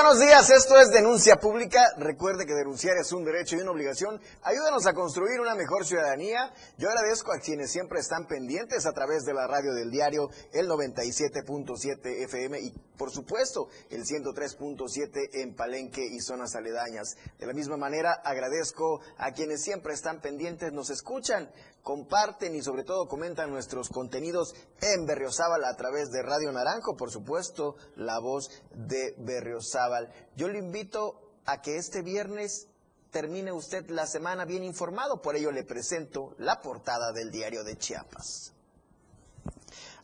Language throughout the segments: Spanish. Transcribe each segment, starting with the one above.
buenos días. Esto es Denuncia Pública. Recuerde que denunciar es un derecho y una obligación. Ayúdanos a construir una mejor ciudadanía. Yo agradezco a quienes siempre están pendientes a través de la radio del diario, el 97.7 FM y, por supuesto, el 103.7 en Palenque y zonas aledañas. De la misma manera, agradezco a quienes siempre están pendientes, nos escuchan, comparten y sobre todo comentan nuestros contenidos en Berriozábal a través de Radio Naranjo, por supuesto, la voz de Berriozábal. Yo le invito a que este viernes termine usted la semana bien informado, por ello le presento la portada del diario de Chiapas.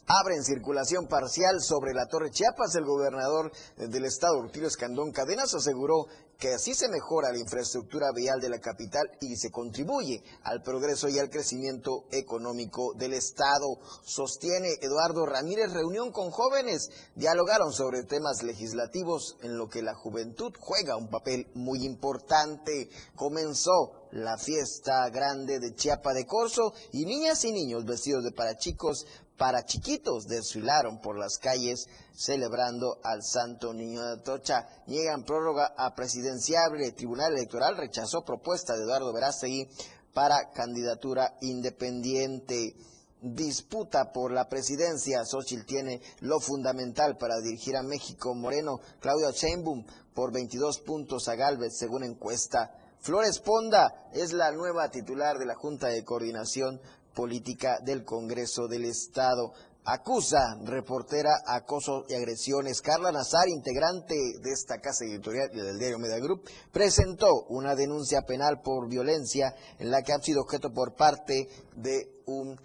Abre en circulación parcial sobre la Torre Chiapas. El gobernador del estado, Rutilio Escandón Cadenas, aseguró que así se mejora la infraestructura vial de la capital y se contribuye al progreso y al crecimiento económico del Estado. Sostiene Eduardo Ramírez reunión con jóvenes, dialogaron sobre temas legislativos en lo que la juventud juega un papel muy importante. Comenzó la fiesta grande de Chiapa de Corso y niñas y niños vestidos de parachicos para chiquitos desfilaron por las calles celebrando al Santo Niño de Atocha. Llegan prórroga a presidenciable. El Tribunal Electoral rechazó propuesta de Eduardo Verástegui para candidatura independiente. Disputa por la presidencia. Xochitl tiene lo fundamental para dirigir a México. Moreno, Claudio Sheinbaum por 22 puntos a Galvez, según encuesta. Flores Ponda es la nueva titular de la Junta de Coordinación Política del Congreso del Estado. Acusa reportera acoso y agresiones. Carla Nazar, integrante de esta casa editorial y del diario Media Group, presentó una denuncia penal por violencia en la que ha sido objeto por parte de un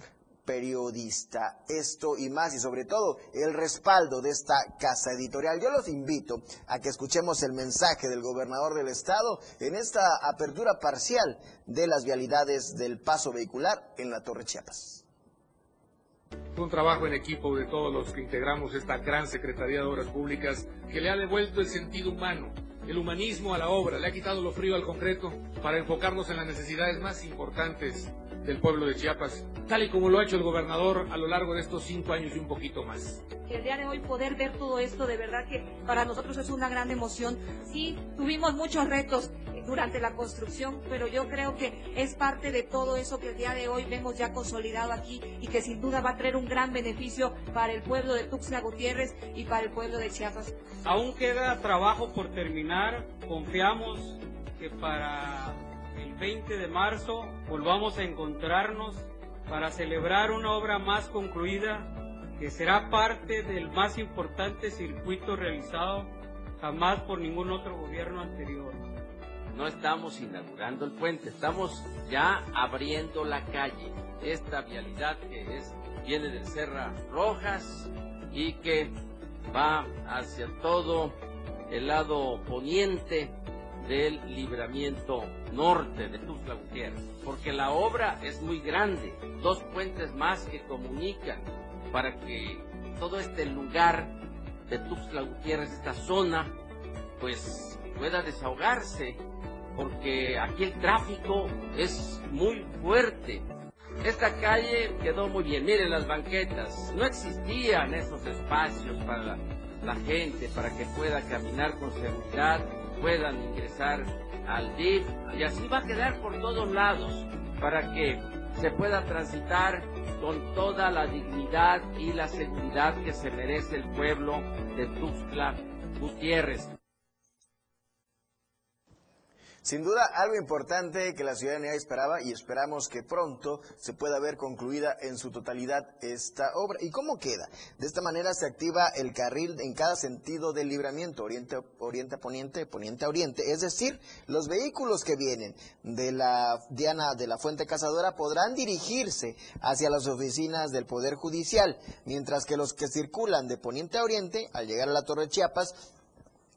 periodista. Esto y más, y sobre todo el respaldo de esta casa editorial. Yo los invito a que escuchemos el mensaje del gobernador del estado en esta apertura parcial de las vialidades del paso vehicular en la Torre Chiapas. Un trabajo en equipo de todos los que integramos esta gran Secretaría de Obras Públicas que le ha devuelto el sentido humano, el humanismo a la obra, le ha quitado lo frío al concreto para enfocarnos en las necesidades más importantes del pueblo de Chiapas, tal y como lo ha hecho el gobernador a lo largo de estos cinco años y un poquito más. El día de hoy poder ver todo esto, de verdad que para nosotros es una gran emoción. Sí, tuvimos muchos retos durante la construcción, pero yo creo que es parte de todo eso que el día de hoy vemos ya consolidado aquí y que sin duda va a traer un gran beneficio para el pueblo de Tuxtla Gutiérrez y para el pueblo de Chiapas. Aún queda trabajo por terminar, confiamos que para 20 de marzo volvamos a encontrarnos para celebrar una obra más concluida que será parte del más importante circuito realizado jamás por ningún otro gobierno anterior. No estamos inaugurando el puente, estamos ya abriendo la calle. Esta vialidad que es viene del Serra Rojas y que va hacia todo el lado poniente del libramiento norte de Tuxtla Gutiérrez, porque la obra es muy grande, dos puentes más que comunican para que todo este lugar de Tuxtla esta zona, pues pueda desahogarse, porque aquí el tráfico es muy fuerte. Esta calle quedó muy bien, miren las banquetas, no existían esos espacios para la gente, para que pueda caminar con seguridad puedan ingresar al y así va a quedar por todos lados para que se pueda transitar con toda la dignidad y la seguridad que se merece el pueblo de Tuxtla Gutiérrez. Sin duda, algo importante que la ciudadanía esperaba y esperamos que pronto se pueda ver concluida en su totalidad esta obra. ¿Y cómo queda? De esta manera se activa el carril en cada sentido del libramiento, oriente, oriente a poniente, poniente a oriente. Es decir, los vehículos que vienen de la Diana de la Fuente Cazadora podrán dirigirse hacia las oficinas del Poder Judicial, mientras que los que circulan de poniente a oriente, al llegar a la Torre Chiapas,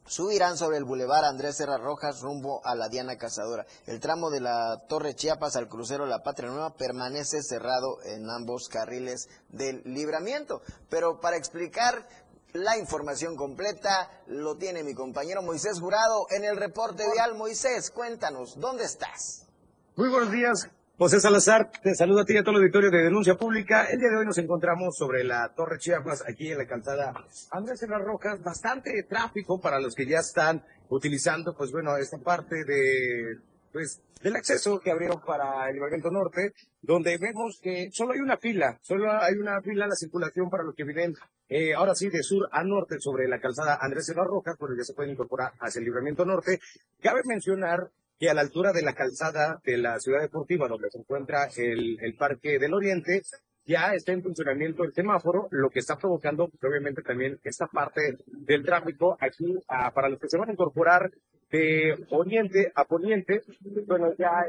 subirán sobre el bulevar Andrés Serra Rojas rumbo a la Diana Cazadora. El tramo de la Torre Chiapas al crucero La Patria Nueva permanece cerrado en ambos carriles del libramiento. Pero para explicar la información completa lo tiene mi compañero Moisés Jurado en el reporte vial. Moisés, cuéntanos, ¿dónde estás? Muy buenos días, José Salazar, te saludo a ti y a todo el auditorio de Denuncia Pública. El día de hoy nos encontramos sobre la Torre Chiapas, aquí en la calzada Andrés Serra Rojas. Bastante tráfico para los que ya están utilizando, pues bueno, esta parte de, pues, del acceso que abrieron para el libramiento norte, donde vemos que solo hay una fila, solo hay una fila en la circulación para los que viven, eh, ahora sí, de sur a norte sobre la calzada Andrés Serra Rojas, pues ya se pueden incorporar hacia el libramiento norte. Cabe mencionar que a la altura de la calzada de la ciudad deportiva, donde se encuentra el, el Parque del Oriente, ya está en funcionamiento el semáforo, lo que está provocando pues, obviamente también esta parte del tráfico aquí ah, para los que se van a incorporar de oriente a poniente, bueno, ya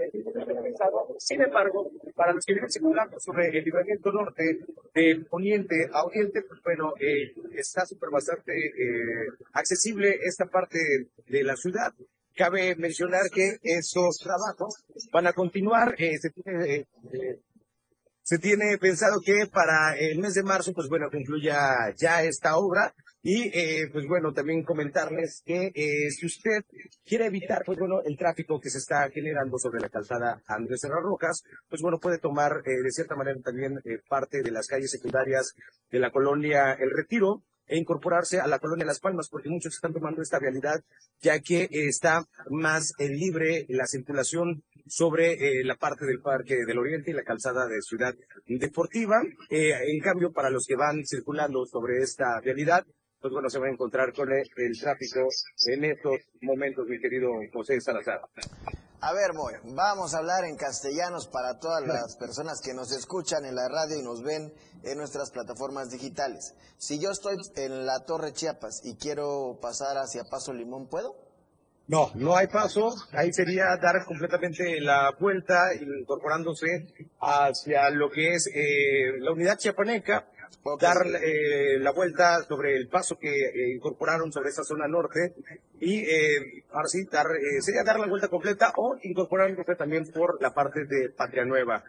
Sin embargo, para los que vienen circulando sobre el libramiento norte de poniente a oriente, pues bueno, eh, está súper bastante eh, accesible esta parte de la ciudad. Cabe mencionar que esos trabajos van a continuar. Eh, se, tiene, eh, se, tiene, pensado que para el mes de marzo, pues bueno, concluya ya esta obra. Y eh, pues bueno, también comentarles que si usted quiere evitar, pues bueno, el tráfico que se está generando sobre la calzada Andrés Serra Rojas, pues bueno, puede tomar de cierta manera también parte de las calles secundarias de la colonia El Retiro, e incorporarse a la colonia Las Palmas, porque muchos están tomando esta realidad, ya que está más libre la circulación sobre eh, la parte del Parque del Oriente y la calzada de Ciudad Deportiva. Eh, en cambio, para los que van circulando sobre esta realidad, pues bueno, se va a encontrar con el, el tráfico en estos momentos, mi querido José Salazar. A ver, Moy, vamos a hablar en castellanos para todas las personas que nos escuchan en la radio y nos ven en nuestras plataformas digitales. Si yo estoy en la Torre Chiapas y quiero pasar hacia Paso Limón, ¿puedo? No, no hay paso. Ahí sería dar completamente la vuelta, incorporándose hacia lo que es eh, la unidad chiapaneca, dar eh, la vuelta sobre el paso que eh, incorporaron sobre esa zona norte y eh, ahora sí, dar, eh, sería dar la vuelta completa o incorporándose también por la parte de Patria Nueva.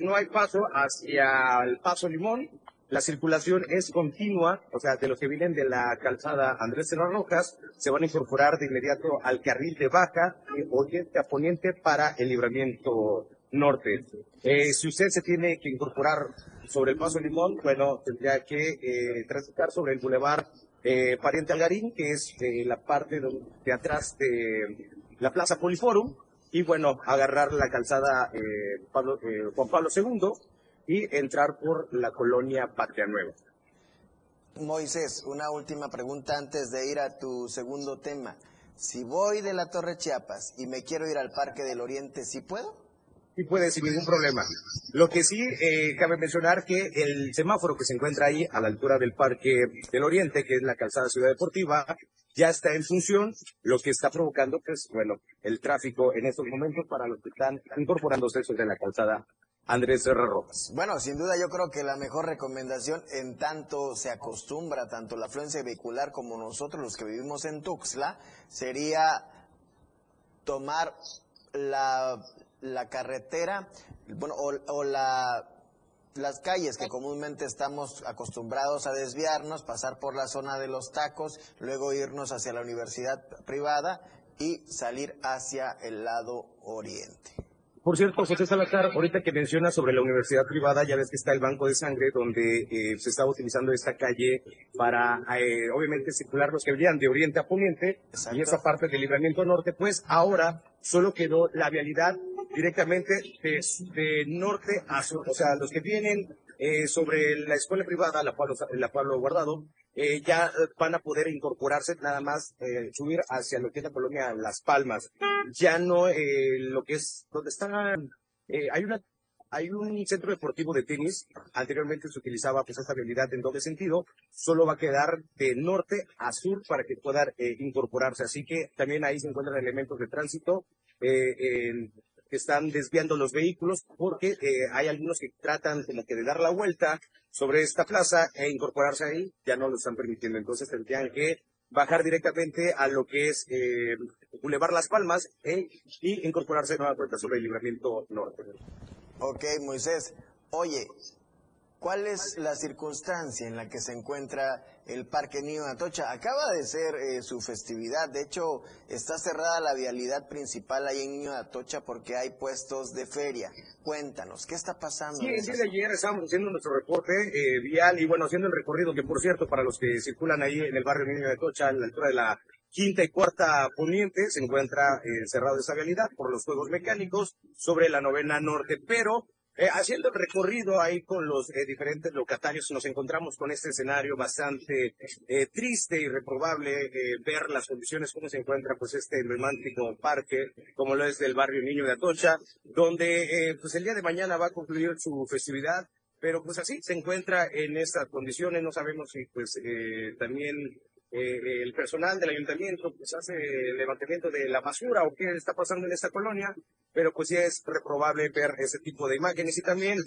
no hay paso hacia el Paso Limón, la circulación es continua, o sea, de los que vienen de la calzada Andrés Serra Rojas, se van a incorporar de inmediato al carril de baja, oriente a poniente para el libramiento norte. si usted se tiene que incorporar sobre el Paso Limón, bueno, tendría que eh, transitar sobre el Boulevard eh, Pariente Algarín, que es eh, la parte de, atrás de la Plaza Poliforum, y bueno, agarrar la calzada eh, Pablo, Juan Pablo II y entrar por la colonia Patria Nueva. Moisés, una última pregunta antes de ir a tu segundo tema. Si voy de la Torre Chiapas y me quiero ir al Parque del Oriente, ¿sí puedo? Puede sin ningún problema. Lo que sí eh, cabe mencionar que el semáforo que se encuentra ahí a la altura del Parque del Oriente, que es la calzada Ciudad Deportiva, ya está en función, lo que está provocando, pues, bueno, el tráfico en estos momentos para los que están incorporándose sobre la calzada Andrés Serra Rojas. Bueno, sin duda yo creo que la mejor recomendación en tanto se acostumbra tanto la afluencia vehicular como nosotros los que vivimos en Tuxtla sería tomar la la carretera, bueno, o, la, las calles que comúnmente estamos acostumbrados a desviarnos, pasar por la zona de los tacos, luego irnos hacia la universidad privada y salir hacia el lado oriente. Por cierto, José Salazar, ahorita que mencionas sobre la universidad privada, ya ves que está el banco de sangre donde eh, se está utilizando esta calle para, eh, obviamente, circular los que venían de oriente a poniente y esa parte del libramiento norte, pues ahora solo quedó la vialidad directamente de, norte a sur. O sea, los que vienen eh, sobre la escuela privada, la Pablo, la Pablo Guardado, eh, ya van a poder incorporarse nada más, eh, subir hacia lo que es la colonia Las Palmas. Ya no lo que es, donde están, hay una hay un centro deportivo de tenis, anteriormente se utilizaba pues esta habilidad en doble sentido, solo va a quedar de norte a sur para que puedan incorporarse, así que también ahí se encuentran elementos de tránsito eh, que están desviando los vehículos porque eh, hay algunos que tratan como que de dar la vuelta sobre esta plaza e incorporarse ahí, ya no lo están permitiendo. Entonces tendrían que bajar directamente a lo que es eh, Las Palmas eh, y incorporarse nuevamente sobre el libramiento norte. Ok, Moisés. Oye, ¿Cuál es la circunstancia en la que se encuentra el Parque Niño Atocha? Acaba de ser eh, su festividad, de hecho está cerrada la vialidad principal ahí en Niño Atocha porque hay puestos de feria. Cuéntanos, ¿qué está pasando? Sí, el día de ayer estábamos haciendo nuestro reporte eh, vial y bueno, haciendo el recorrido que por cierto para los que circulan ahí en el barrio Niño de Atocha, a la altura de la quinta y cuarta poniente se encuentra eh, cerrado esa vialidad por los juegos mecánicos sobre la novena norte, pero eh, haciendo el recorrido ahí con los eh, diferentes locatarios, nos encontramos con este escenario bastante eh, triste y reprobable ver las condiciones, cómo se encuentra pues este romántico parque, como lo es del barrio Niño de Atocha, donde pues el día de mañana va a concluir su festividad, pero pues así se encuentra en estas condiciones, no sabemos si pues también eh, el personal del ayuntamiento pues hace levantamiento de la basura o qué está pasando en esta colonia, pero pues ya es reprobable ver ese tipo de imágenes. Y también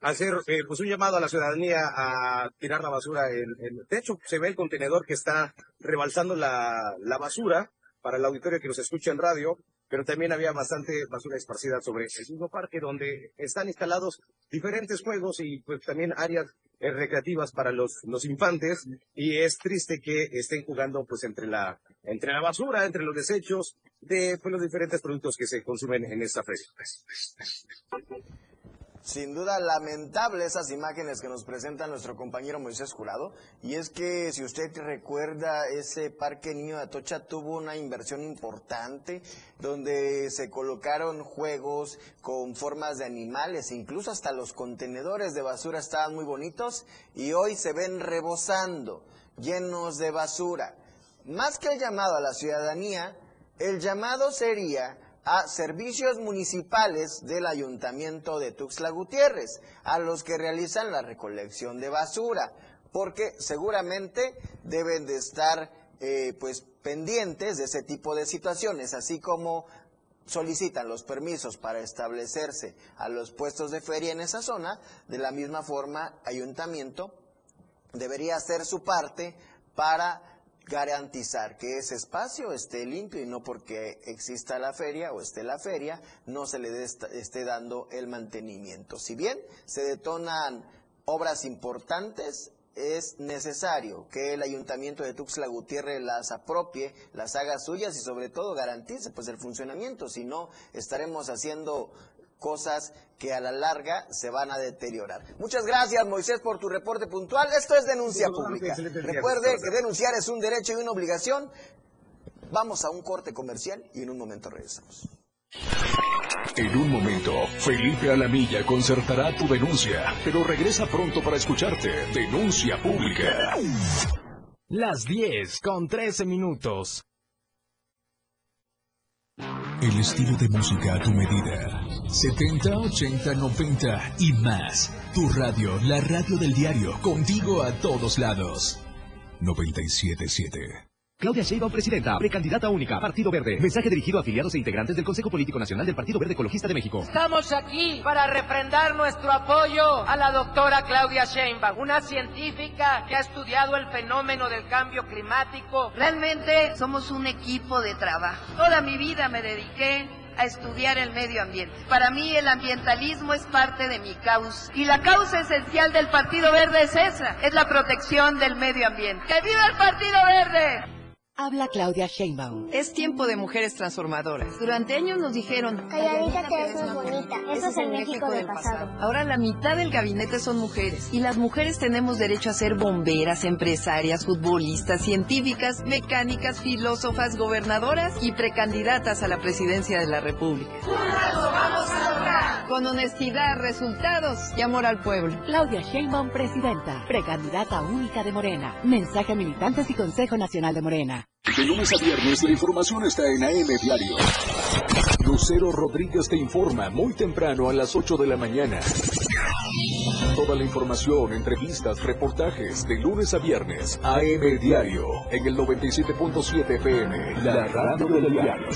hacer eh, pues un llamado a la ciudadanía a tirar la basura en, el de se ve el contenedor que está rebalsando la, la basura. Para el auditorio que nos escucha en radio pero también había bastante basura esparcida sobre el mismo parque donde están instalados diferentes juegos y pues también áreas eh, recreativas para los, los infantes y es triste que estén jugando pues entre la entre la basura, entre los desechos de pues, los diferentes productos que se consumen en esta feria. Sin duda lamentable esas imágenes que nos presenta nuestro compañero Moisés Jurado. Y es que si usted recuerda, ese parque Niño de Atocha tuvo una inversión importante donde se colocaron juegos con formas de animales, incluso hasta los contenedores de basura estaban muy bonitos y hoy se ven rebosando, llenos de basura. Más que el llamado a la ciudadanía, el llamado sería a servicios municipales del ayuntamiento de Tuxtla Gutiérrez, a los que realizan la recolección de basura, porque seguramente deben de estar eh, pues pendientes de ese tipo de situaciones, así como solicitan los permisos para establecerse a los puestos de feria en esa zona, de la misma forma ayuntamiento debería hacer su parte para garantizar que ese espacio esté limpio y no porque exista la feria o esté la feria no se le esté dando el mantenimiento. Si bien se detonan obras importantes, es necesario que el ayuntamiento de Tuxtla Gutiérrez las apropie, las haga suyas y sobre todo garantice pues el funcionamiento, si no estaremos haciendo cosas que a la larga se van a deteriorar. Muchas gracias, Moisés, por tu reporte puntual. Esto es denuncia pública. Recuerde que denunciar es un derecho y una obligación. Vamos a un corte comercial y en un momento regresamos. En un momento, Felipe Alamilla concertará tu denuncia, pero regresa pronto para escucharte. Denuncia pública. Las 10 con 13 minutos. El estilo de música a tu medida. 70, 80, 90 y más. Tu radio, la radio del diario, contigo a todos lados. 977. Claudia Sheinbaum, presidenta, precandidata única, Partido Verde. Mensaje dirigido a afiliados e integrantes del Consejo Político Nacional del Partido Verde Ecologista de México. Estamos aquí para refrendar nuestro apoyo a la doctora Claudia Sheinbaum, una científica que ha estudiado el fenómeno del cambio climático. Realmente somos un equipo de trabajo. Toda mi vida me dediqué a estudiar el medio ambiente. Para mí el ambientalismo es parte de mi causa. Y la causa esencial del Partido Verde es esa, es la protección del medio ambiente. ¡Que viva el Partido Verde! Habla Claudia Sheinbaum. Es tiempo de mujeres transformadoras. Durante años nos dijeron, calladita te ves muy bonita. Eso es el México del pasado. Ahora la mitad del gabinete son mujeres. Y las mujeres tenemos derecho a ser bomberas, empresarias, futbolistas, científicas, mecánicas, filósofas, gobernadoras y precandidatas a la presidencia de la República. vamos a! Con honestidad, resultados y amor al pueblo. Claudia Sheinbaum, presidenta, precandidata única de Morena. Mensaje a militantes y Consejo Nacional de Morena. De lunes a viernes la información está en AM Diario. Lucero Rodríguez te informa muy temprano a las 8 de la mañana. Toda la información, entrevistas, reportajes de lunes a viernes. AM Diario en el 97.7 FM. La radio del diario.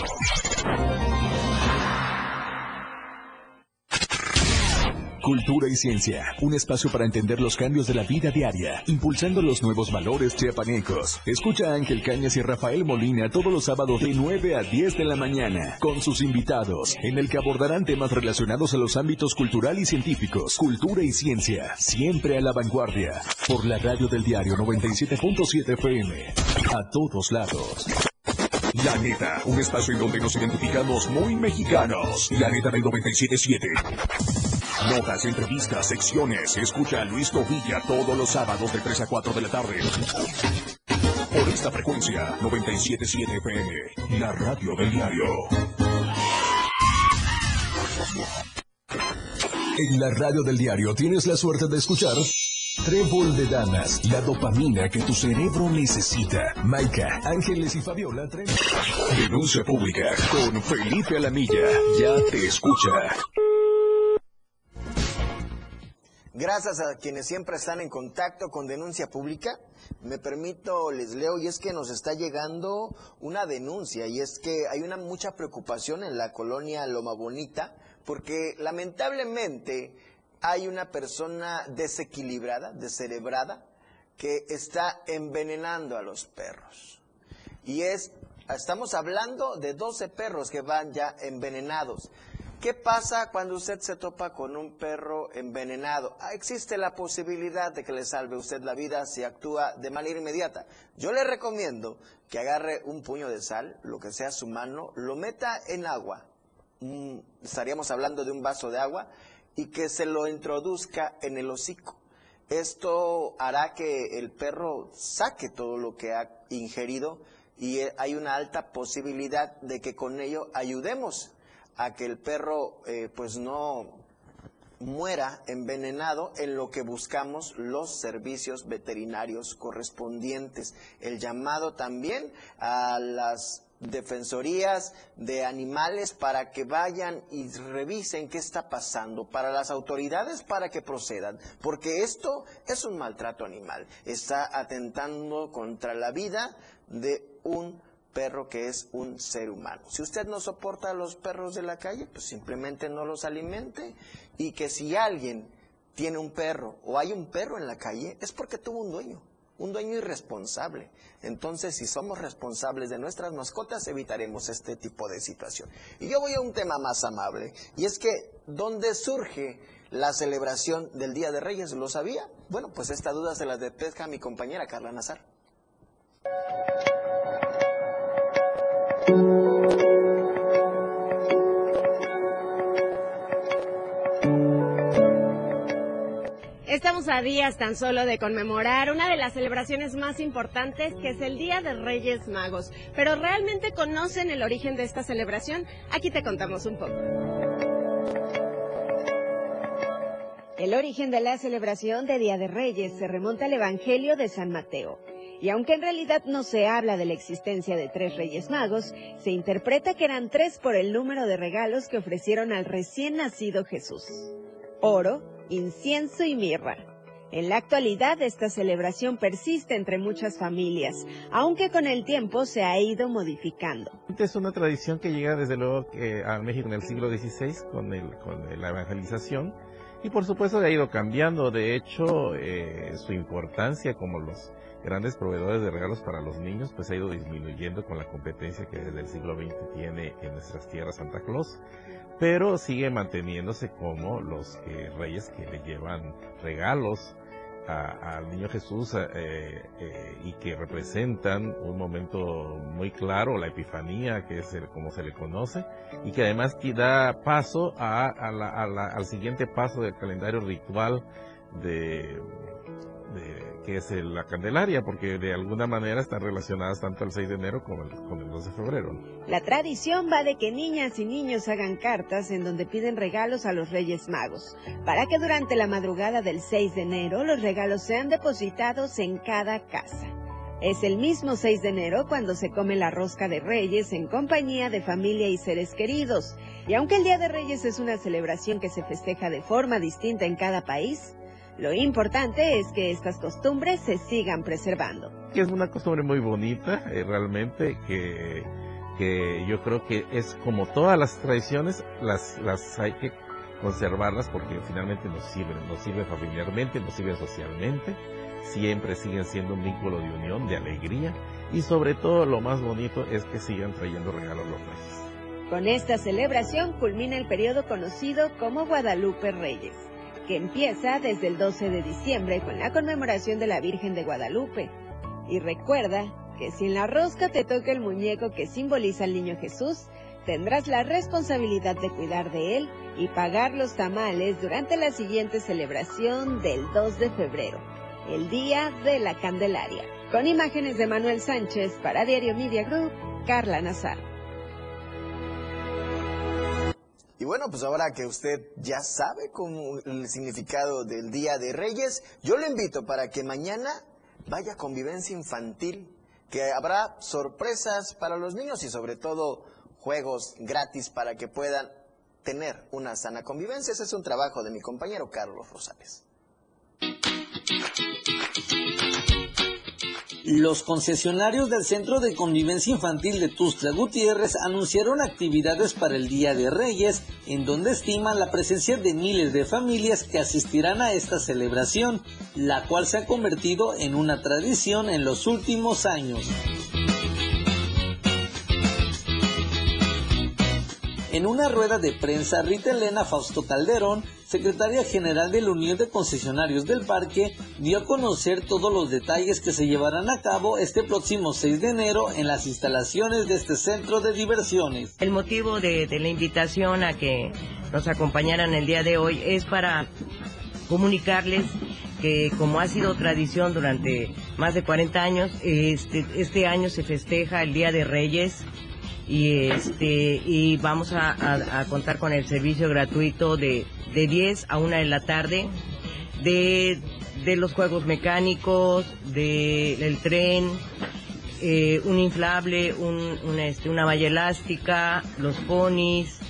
Cultura y ciencia, un espacio para entender los cambios de la vida diaria, impulsando los nuevos valores chiapanecos. Escucha a Ángel Cañas y Rafael Molina todos los sábados de 9 a 10 de la mañana, con sus invitados, en el que abordarán temas relacionados a los ámbitos cultural y científicos, cultura y ciencia, siempre a la vanguardia, por la radio del diario 97.7 FM, a todos lados. La Neta, un espacio en donde nos identificamos muy mexicanos. La Neta del 97.7. Notas, entrevistas, secciones. Escucha a Luis Tovilla todos los sábados de 3 a 4 de la tarde. Por esta frecuencia 977 FM, la radio del diario. En la radio del diario tienes la suerte de escuchar Trébol de Damas, la dopamina que tu cerebro necesita. Maika, Ángeles y Fabiola traen Denuncia pública con Felipe Alamilla. Ya te escucha. Gracias a quienes siempre están en contacto con denuncia pública, me permito, les leo, y es que nos está llegando una denuncia, y es que hay una mucha preocupación en la colonia Loma Bonita, porque lamentablemente hay una persona desequilibrada, descerebrada, que está envenenando a los perros. Y es, estamos hablando de 12 perros que van ya envenenados. ¿Qué pasa cuando usted se topa con un perro envenenado? Ah, existe la posibilidad de que le salve usted la vida si actúa de manera inmediata. Yo le recomiendo que agarre un puño de sal, lo que sea su mano, lo meta en agua. Mm, estaríamos hablando de un vaso de agua y que se lo introduzca en el hocico. Esto hará que el perro saque todo lo que ha ingerido y eh, hay una alta posibilidad de que con ello ayudemos a que el perro eh, pues no muera envenenado en lo que buscamos los servicios veterinarios correspondientes. El llamado también a las defensorías de animales para que vayan y revisen qué está pasando, para las autoridades para que procedan, porque esto es un maltrato animal, está atentando contra la vida de un perro que es un ser humano. Si usted no soporta a los perros de la calle, pues simplemente no los alimente y que si alguien tiene un perro o hay un perro en la calle es porque tuvo un dueño un dueño irresponsable. Entonces, si somos responsables de nuestras mascotas, evitaremos este tipo de situación. Y yo voy a un tema más amable, y es que, ¿dónde surge la celebración del Día de Reyes? ¿Lo sabía? Bueno, pues esta duda se la despesca mi compañera Carla Nazar. Estamos a días tan solo de conmemorar una de las celebraciones más importantes que es el Día de Reyes Magos. Pero ¿realmente conocen el origen de esta celebración? Aquí te contamos un poco. El origen de la celebración de Día de Reyes se remonta al Evangelio de San Mateo. Y aunque en realidad no se habla de la existencia de tres reyes magos, se interpreta que eran tres por el número de regalos que ofrecieron al recién nacido Jesús. Oro, incienso y mirra. En la actualidad esta celebración persiste entre muchas familias, aunque con el tiempo se ha ido modificando. Es una tradición que llega desde luego a México en el siglo XVI con, la evangelización y por supuesto ha ido cambiando. De hecho, eh, su importancia como los grandes proveedores de regalos para los niños pues ha ido disminuyendo con la competencia que desde el siglo XX tiene en nuestras tierras Santa Claus pero sigue manteniéndose como los reyes que le llevan regalos al niño Jesús eh, eh, y que representan un momento muy claro, la Epifanía, que es como se le conoce, y que además da paso al siguiente paso del calendario ritual de que es la Candelaria, porque de alguna manera están relacionadas tanto el 6 de enero como el, con el 2 de febrero. La tradición va de que niñas y niños hagan cartas en donde piden regalos a los Reyes Magos, para que durante la madrugada del 6 de enero los regalos sean depositados en cada casa. Es el mismo 6 de enero cuando se come la rosca de Reyes en compañía de familia y seres queridos. Y aunque el Día de Reyes es una celebración que se festeja de forma distinta en cada país, lo importante es que estas costumbres se sigan preservando. Es una costumbre muy bonita, eh, realmente, que, que yo creo que es como todas las tradiciones, las, las hay que conservarlas porque finalmente nos sirven, nos sirven familiarmente, nos sirven socialmente, siempre siguen siendo un vínculo de unión, de alegría y sobre todo lo más bonito es que sigan trayendo regalos los reyes. Con esta celebración culmina el periodo conocido como Guadalupe Reyes que empieza desde el 12 de diciembre con la conmemoración de la Virgen de Guadalupe. Y recuerda que si en la rosca te toca el muñeco que simboliza al niño Jesús, tendrás la responsabilidad de cuidar de él y pagar los tamales durante la siguiente celebración del 2 de febrero, el Día de la Candelaria. Con imágenes de Manuel Sánchez para Diario Media Group, Carla Nazar. Y bueno, pues ahora que usted ya sabe cómo el significado del Día de Reyes, yo le invito para que mañana vaya a convivencia infantil, que habrá sorpresas para los niños y sobre todo juegos gratis para que puedan tener una sana convivencia. Ese es un trabajo de mi compañero Carlos Rosales. Los concesionarios del Centro de Convivencia Infantil de Tustla Gutiérrez anunciaron actividades para el Día de Reyes, en donde estiman la presencia de miles de familias que asistirán a esta celebración, la cual se ha convertido en una tradición en los últimos años. En una rueda de prensa, Rita Elena Fausto Calderón, secretaria general de la Unión de Concesionarios del Parque, dio a conocer todos los detalles que se llevarán a cabo este próximo 6 de enero en las instalaciones de este centro de diversiones. El motivo de, la invitación a que nos acompañaran el día de hoy es para comunicarles que como ha sido tradición durante más de 40 años, este, este año se festeja el Día de Reyes y este y vamos a, contar con el servicio gratuito de, de 10 a 1 de la tarde de, de los juegos mecánicos, de, del tren, eh, un inflable, un, este, una valla elástica, los ponis,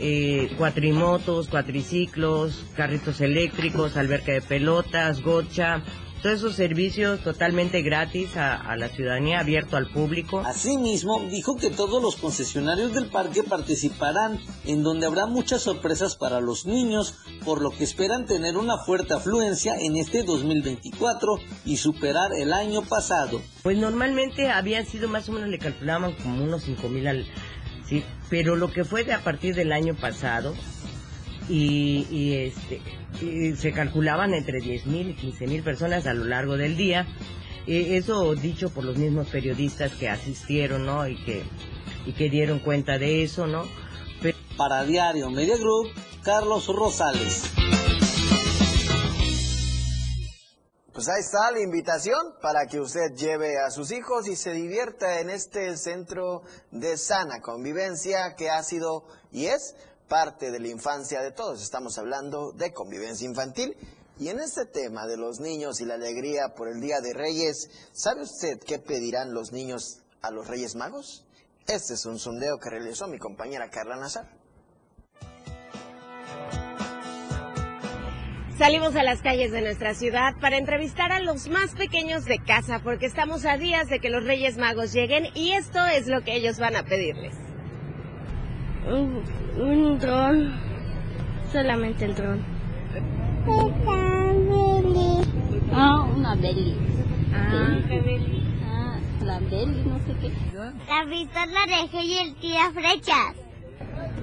eh, cuatrimotos, cuatriciclos, carritos eléctricos, alberca de pelotas, gocha, todos esos servicios totalmente gratis a, la ciudadanía, abierto al público. Asimismo, dijo que todos los concesionarios del parque participarán, en donde habrá muchas sorpresas para los niños, por lo que esperan tener una fuerte afluencia en este 2024 y superar el año pasado. Pues normalmente habían sido más o menos, le calculaban como unos 5 mil al... Sí, pero lo que fue de a partir del año pasado, y, este, se calculaban entre 10.000 y 15.000 personas a lo largo del día. eso dicho por los mismos periodistas que asistieron, ¿no? Y que, y que dieron cuenta de eso, ¿no? Para Diario Media Group, Carlos Rosales. Pues ahí está la invitación para que usted lleve a sus hijos y se divierta en este centro de sana convivencia que ha sido y es parte de la infancia de todos. Estamos hablando de convivencia infantil. Y en este tema de los niños y la alegría por el Día de Reyes, ¿sabe usted qué pedirán los niños a los Reyes Magos? Este es un sondeo que realizó mi compañera Carla Nazar. Salimos a las calles de nuestra ciudad para entrevistar a los más pequeños de casa porque estamos a días de que los Reyes Magos lleguen y esto es lo que ellos van a pedirles. Un dron. Solamente el dron. Ah, una belly. Ah, belly. Ah, la belly, no sé qué. La pistola de y el tira flechas.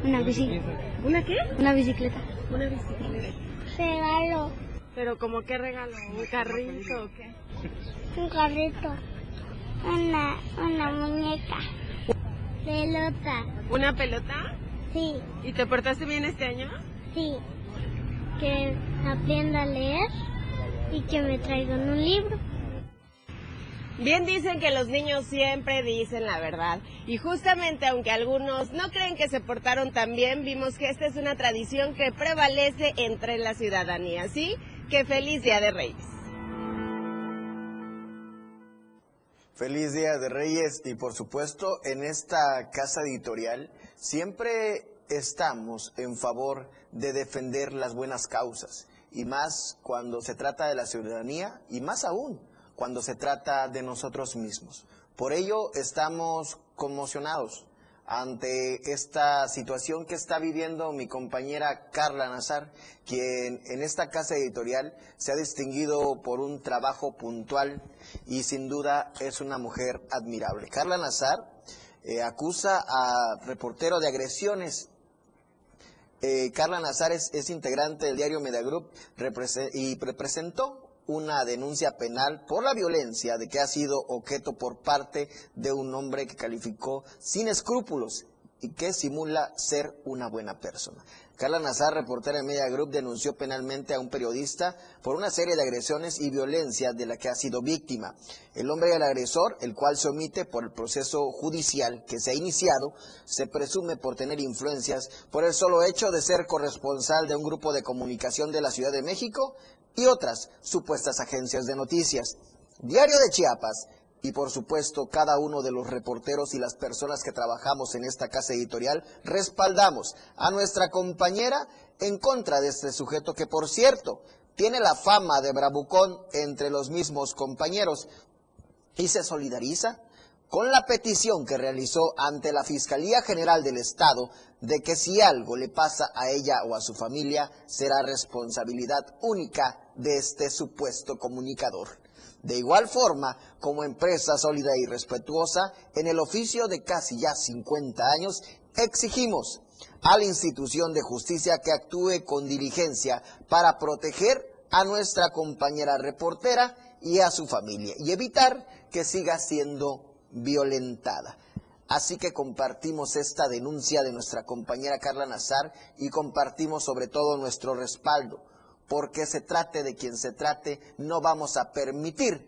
Una bicicleta. ¿Una qué? Una bicicleta. Una bicicleta. Regalo. ¿Pero como qué regalo? ¿Un carrito o qué? Un carrito. Una, una muñeca. Pelota. ¿Una pelota? Sí. ¿Y te portaste bien este año? Sí. Que aprenda a leer y que me traigan un libro. Bien dicen que los niños siempre dicen la verdad. Y justamente aunque algunos no creen que se portaron tan bien, vimos que esta es una tradición que prevalece entre la ciudadanía. ¿Sí? Que feliz Día de Reyes. Feliz Día de Reyes y por supuesto en esta casa editorial siempre estamos en favor de defender las buenas causas y más cuando se trata de la ciudadanía y más aún cuando se trata de nosotros mismos. Por ello estamos conmocionados ante esta situación que está viviendo mi compañera Carla Nazar, quien en esta casa editorial se ha distinguido por un trabajo puntual y sin duda es una mujer admirable. Carla Nazar eh, acusa a reportero de agresiones. Eh, Carla Nazar es, integrante del diario Mediagroup y representó una denuncia penal por la violencia de que ha sido objeto por parte de un hombre que calificó sin escrúpulos y que simula ser una buena persona. Carla Nazar, reportera en Media Group, denunció penalmente a un periodista por una serie de agresiones y violencia de la que ha sido víctima. El hombre del agresor, el cual se omite por el proceso judicial que se ha iniciado, se presume por tener influencias por el solo hecho de ser corresponsal de un grupo de comunicación de la Ciudad de México y otras supuestas agencias de noticias. Diario de Chiapas y por supuesto cada uno de los reporteros y las personas que trabajamos en esta casa editorial respaldamos a nuestra compañera en contra de este sujeto que por cierto tiene la fama de bravucón entre los mismos compañeros y se solidariza con la petición que realizó ante la Fiscalía General del Estado de que si algo le pasa a ella o a su familia será responsabilidad única de este supuesto comunicador. De igual forma, como empresa sólida y respetuosa, en el oficio de casi ya 50 años, exigimos a la institución de justicia que actúe con diligencia para proteger a nuestra compañera reportera y a su familia y evitar que siga siendo violentada. Así que compartimos esta denuncia de nuestra compañera Carla Nazar y compartimos sobre todo nuestro respaldo porque se trate de quien se trate, no vamos a permitir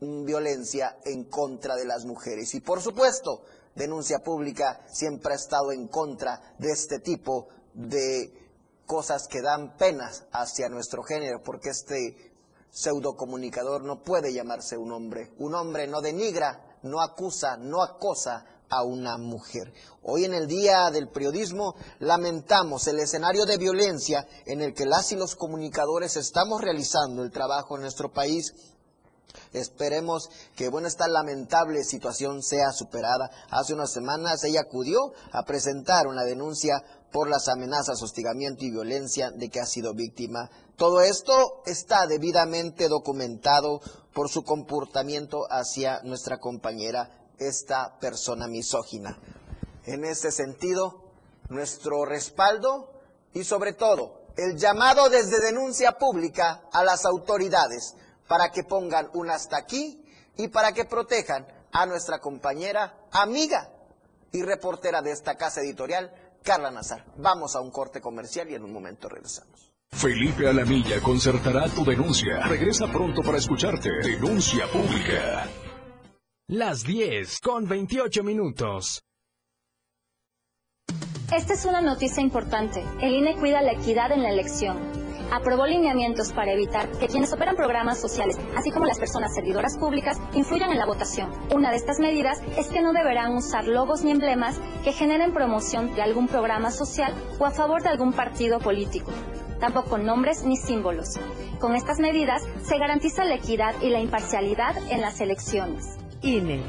violencia en contra de las mujeres. Y por supuesto, denuncia pública siempre ha estado en contra de este tipo de cosas que dan penas hacia nuestro género, porque este pseudocomunicador no puede llamarse un hombre. Un hombre no denigra, no acusa, no acosa a una mujer. Hoy en el Día del Periodismo lamentamos el escenario de violencia en el que las y los comunicadores estamos realizando el trabajo en nuestro país. Esperemos que bueno, esta lamentable situación sea superada. Hace unas semanas ella acudió a presentar una denuncia por las amenazas, hostigamiento y violencia de que ha sido víctima. Todo esto está debidamente documentado por su comportamiento hacia nuestra compañera esta persona misógina. En este sentido, nuestro respaldo y sobre todo el llamado desde denuncia pública a las autoridades para que pongan un hasta aquí y para que protejan a nuestra compañera, amiga y reportera de esta casa editorial, Carla Nazar. Vamos a un corte comercial y en un momento regresamos. Felipe Alamilla concertará tu denuncia. Regresa pronto para escucharte. Denuncia pública. Las 10 con 28 minutos. Esta es una noticia importante. El INE cuida la equidad en la elección. Aprobó lineamientos para evitar que quienes operan programas sociales, así como las personas servidoras públicas, influyan en la votación. Una de estas medidas es que no deberán usar logos ni emblemas que generen promoción de algún programa social o a favor de algún partido político tampoco nombres ni símbolos. Con estas medidas se garantiza la equidad y la imparcialidad en las elecciones. INE.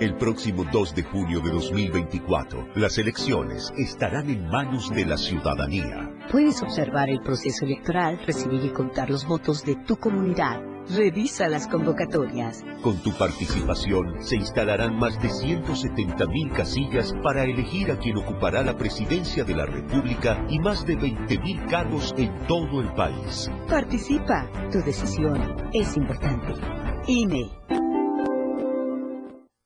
El próximo 2 de junio de 2024, las elecciones estarán en manos de la ciudadanía. Puedes observar el proceso electoral, recibir y contar los votos de tu comunidad. Revisa las convocatorias. Con tu participación se instalarán más de 170 mil casillas para elegir a quien ocupará la presidencia de la República y más de 20 mil cargos en todo el país. Participa. Tu decisión es importante. INE.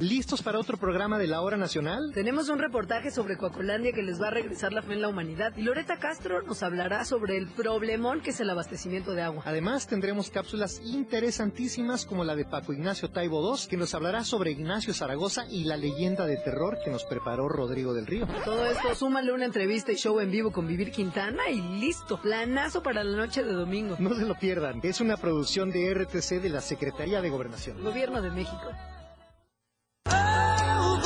¿Listos para otro programa de la Hora Nacional? Tenemos un reportaje sobre Coacolandia que les va a regresar la fe en la humanidad y Loreta Castro nos hablará sobre el problemón que es el abastecimiento de agua. Además tendremos cápsulas interesantísimas como la de Paco Ignacio Taibo II que nos hablará sobre Ignacio Zaragoza y la leyenda de terror que nos preparó Rodrigo del Río. Todo esto súmale una entrevista y show en vivo con Vivir Quintana y listo, planazo para la noche de domingo. No se lo pierdan, es una producción de RTC de la Secretaría de Gobernación. Gobierno de México.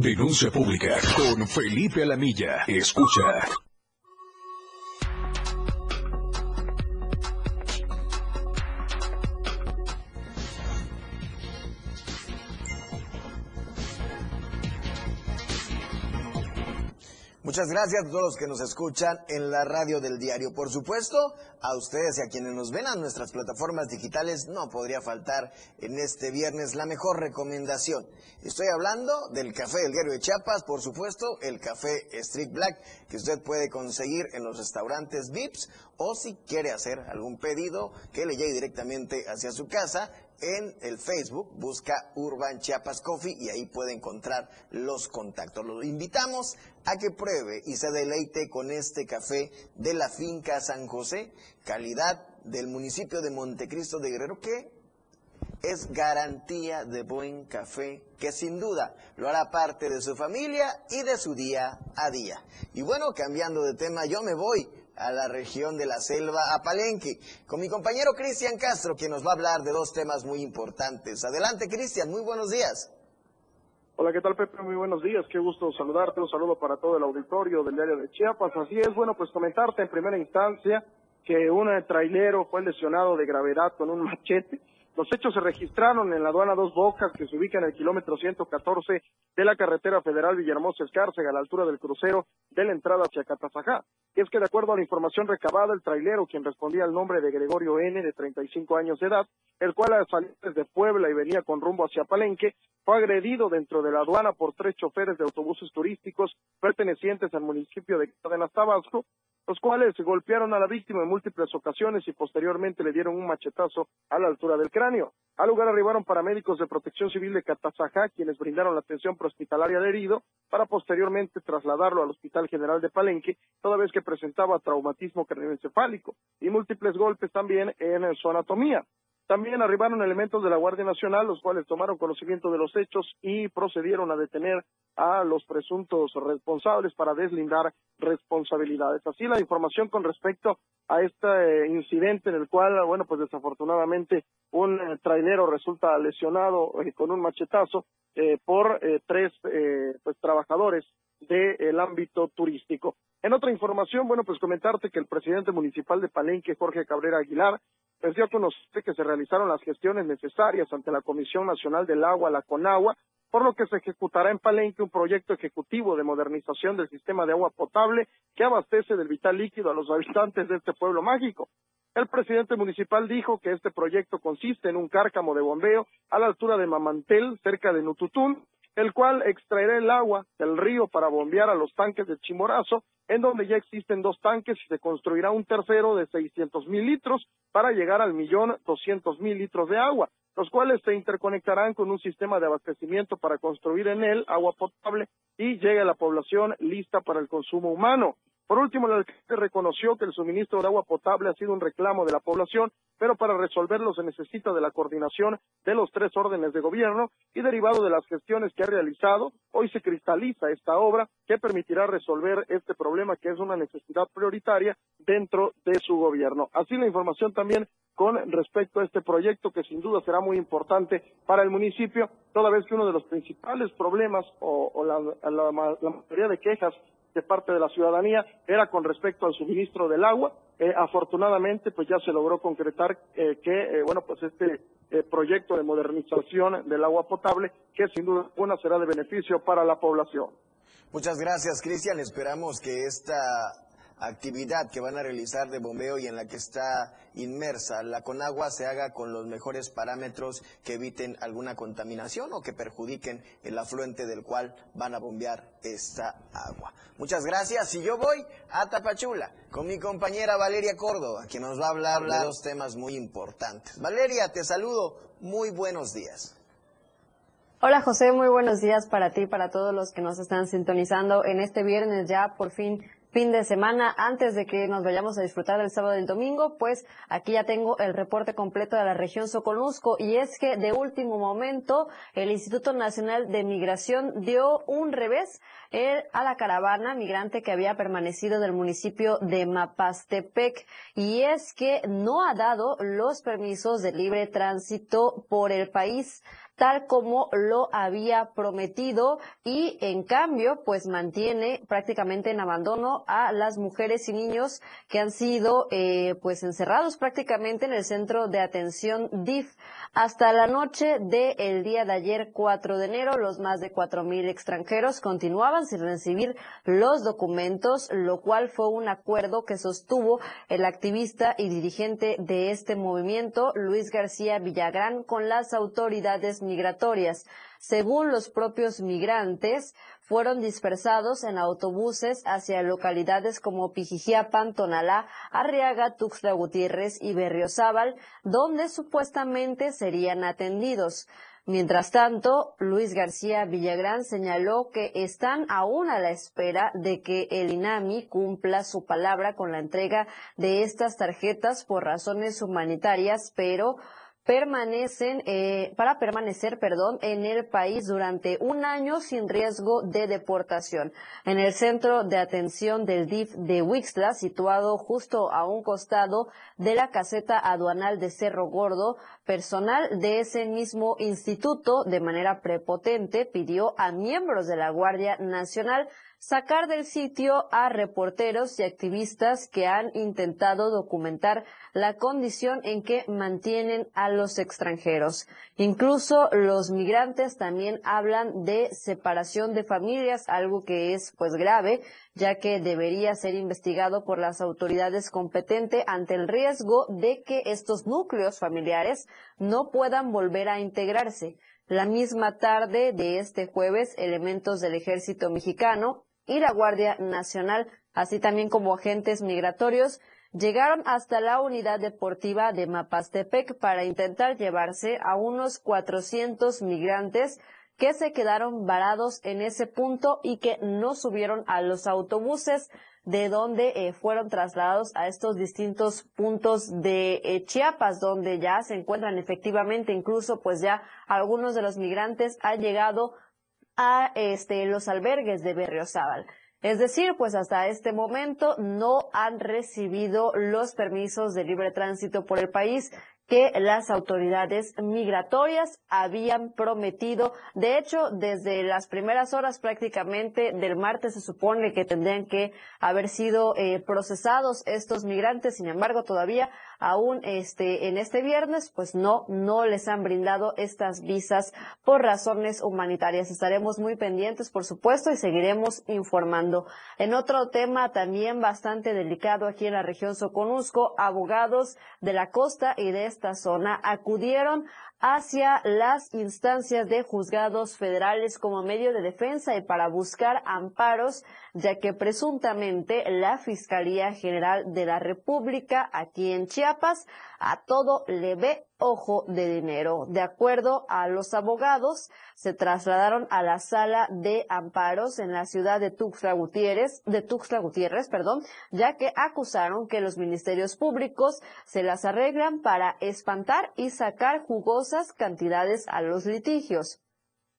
Denuncia pública con Felipe Alamilla. Escucha. Muchas gracias a todos los que nos escuchan en la radio del diario. Por supuesto, a ustedes y a quienes nos ven a nuestras plataformas digitales, no podría faltar en este viernes la mejor recomendación. Estoy hablando del café del diario de Chiapas, por supuesto, el café Street Black, que usted puede conseguir en los restaurantes VIPS o si quiere hacer algún pedido que le llegue directamente hacia su casa, en el Facebook, busca Urban Chiapas Coffee y ahí puede encontrar los contactos. Lo invitamos a que pruebe y se deleite con este café de la finca San José, calidad del municipio de Montecristo de Guerrero, que es garantía de buen café, que sin duda lo hará parte de su familia y de su día a día. Y bueno, cambiando de tema, yo me voy a la región de la selva, a Palenque, con mi compañero Cristian Castro, que nos va a hablar de dos temas muy importantes. Adelante, Cristian, muy buenos días. Hola, ¿qué tal, Pepe? Muy buenos días, qué gusto saludarte, un saludo para todo el auditorio del diario de Chiapas. Así es, bueno, pues comentarte en primera instancia que un trailero fue lesionado de gravedad con un machete los hechos se registraron en la aduana Dos Bocas, que se ubica en el kilómetro 114 de la carretera federal Villahermosa Escárcega, a la altura del crucero de la entrada hacia Catazajá. Y es que de acuerdo a la información recabada, el trailero, quien respondía al nombre de Gregorio N., de 35 años de edad, el cual salía desde Puebla y venía con rumbo hacia Palenque, fue agredido dentro de la aduana por tres choferes de autobuses turísticos pertenecientes al municipio de Cadenas Tabasco, los cuales golpearon a la víctima en múltiples ocasiones y posteriormente le dieron un machetazo a la altura del cráneo. Al lugar arribaron paramédicos de protección civil de Catazajá, quienes brindaron la atención prehospitalaria al herido, para posteriormente trasladarlo al Hospital General de Palenque, toda vez que presentaba traumatismo craneoencefálico y múltiples golpes también en su anatomía. También arribaron elementos de la Guardia Nacional, los cuales tomaron conocimiento de los hechos y procedieron a detener a los presuntos responsables para deslindar responsabilidades. Así la información con respecto a este incidente en el cual, bueno, pues desafortunadamente un eh, trailero resulta lesionado eh, con un machetazo eh, por tres pues trabajadores del ámbito turístico. En otra información, bueno, pues comentarte que el presidente municipal de Palenque, Jorge Cabrera Aguilar, pues dio a conocer que se realizaron las gestiones necesarias ante la Comisión Nacional del Agua, la CONAGUA, por lo que se ejecutará en Palenque un proyecto ejecutivo de modernización del sistema de agua potable que abastece del vital líquido a los habitantes de este pueblo mágico. El presidente municipal dijo que este proyecto consiste en un cárcamo de bombeo a la altura de Mamantel, cerca de Nututún, el cual extraerá el agua del río para bombear a los tanques de Chimorazo, en donde ya existen dos tanques y se construirá un tercero de 600 mil litros para llegar al millón doscientos mil litros de agua, los cuales se interconectarán con un sistema de abastecimiento para construir en él agua potable y llegue a la población lista para el consumo humano. Por último, el alcalde reconoció que el suministro de agua potable ha sido un reclamo de la población, pero para resolverlo se necesita de la coordinación de los tres órdenes de gobierno y derivado de las gestiones que ha realizado, hoy se cristaliza esta obra que permitirá resolver este problema que es una necesidad prioritaria dentro de su gobierno. Así la información también con respecto a este proyecto que sin duda será muy importante para el municipio, toda vez que uno de los principales problemas o, la mayoría de quejas de parte de la ciudadanía era con respecto al suministro del agua. Eh, afortunadamente, pues ya se logró concretar eh, que, eh, bueno, pues este proyecto de modernización del agua potable, que sin duda alguna será de beneficio para la población. Muchas gracias, Cristian. Esperamos que esta actividad que van a realizar de bombeo y en la que está inmersa la Conagua se haga con los mejores parámetros que eviten alguna contaminación o que perjudiquen el afluente del cual van a bombear esta agua. Muchas gracias y yo voy a Tapachula con mi compañera Valeria Córdoba, que nos va a hablar de dos temas muy importantes. Valeria, te saludo, muy buenos días. Hola José, muy buenos días para ti, para todos los que nos están sintonizando en este viernes ya por fin fin de semana antes de que nos vayamos a disfrutar del sábado y el domingo, pues aquí ya tengo el reporte completo de la región Soconusco. Y es que de último momento el Instituto Nacional de Migración dio un revés a la caravana migrante que había permanecido del municipio de Mapastepec. Y es que no ha dado los permisos de libre tránsito por el país tal como lo había prometido y en cambio pues mantiene prácticamente en abandono a las mujeres y niños que han sido eh, pues encerrados prácticamente en el centro de atención DIF. Hasta la noche del día de ayer 4 de enero los más de 4.000 extranjeros continuaban sin recibir los documentos, lo cual fue un acuerdo que sostuvo el activista y dirigente de este movimiento Luis García Villagrán con las autoridades migratorias. Según los propios migrantes, fueron dispersados en autobuses hacia localidades como Pijijiapan, Tonalá, Arriaga, Tuxtla Gutiérrez y Berriozábal, donde supuestamente serían atendidos. Mientras tanto, Luis García Villagrán señaló que están aún a la espera de que el INAMI cumpla su palabra con la entrega de estas tarjetas por razones humanitarias, pero permanecen, eh, para permanecer, perdón, en el país durante un año sin riesgo de deportación. En el centro de atención del DIF de Wixla, situado justo a un costado de la caseta aduanal de Cerro Gordo, personal de ese mismo instituto, de manera prepotente, pidió a miembros de la Guardia Nacional sacar del sitio a reporteros y activistas que han intentado documentar la condición en que mantienen a los extranjeros. Incluso los migrantes también hablan de separación de familias, algo que es pues grave, ya que debería ser investigado por las autoridades competentes ante el riesgo de que estos núcleos familiares no puedan volver a integrarse. La misma tarde de este jueves, elementos del ejército mexicano y la Guardia Nacional, así también como agentes migratorios, llegaron hasta la unidad deportiva de Mapastepec para intentar llevarse a unos 400 migrantes que se quedaron varados en ese punto y que no subieron a los autobuses de donde eh, fueron trasladados a estos distintos puntos de eh, Chiapas, donde ya se encuentran efectivamente, incluso pues ya algunos de los migrantes han llegado a este, los albergues de Berriozábal. Es decir, pues hasta este momento no han recibido los permisos de libre tránsito por el país que las autoridades migratorias habían prometido. De hecho, desde las primeras horas prácticamente del martes se supone que tendrían que haber sido eh, procesados estos migrantes. Sin embargo, todavía aún este, en este viernes, pues no, no les han brindado estas visas por razones humanitarias. Estaremos muy pendientes, por supuesto, y seguiremos informando. En otro tema también bastante delicado aquí en la región Soconusco, abogados de la costa y de esta zona acudieron hacia las instancias de juzgados federales como medio de defensa y para buscar amparos, ya que presuntamente la Fiscalía General de la República aquí en Chiapas a todo le ve ojo de dinero. De acuerdo a los abogados, se trasladaron a la sala de amparos en la ciudad de Tuxtla Gutiérrez, de Tuxtla Gutiérrez, perdón, ya que acusaron que los ministerios públicos se las arreglan para espantar y sacar jugosas cantidades a los litigios.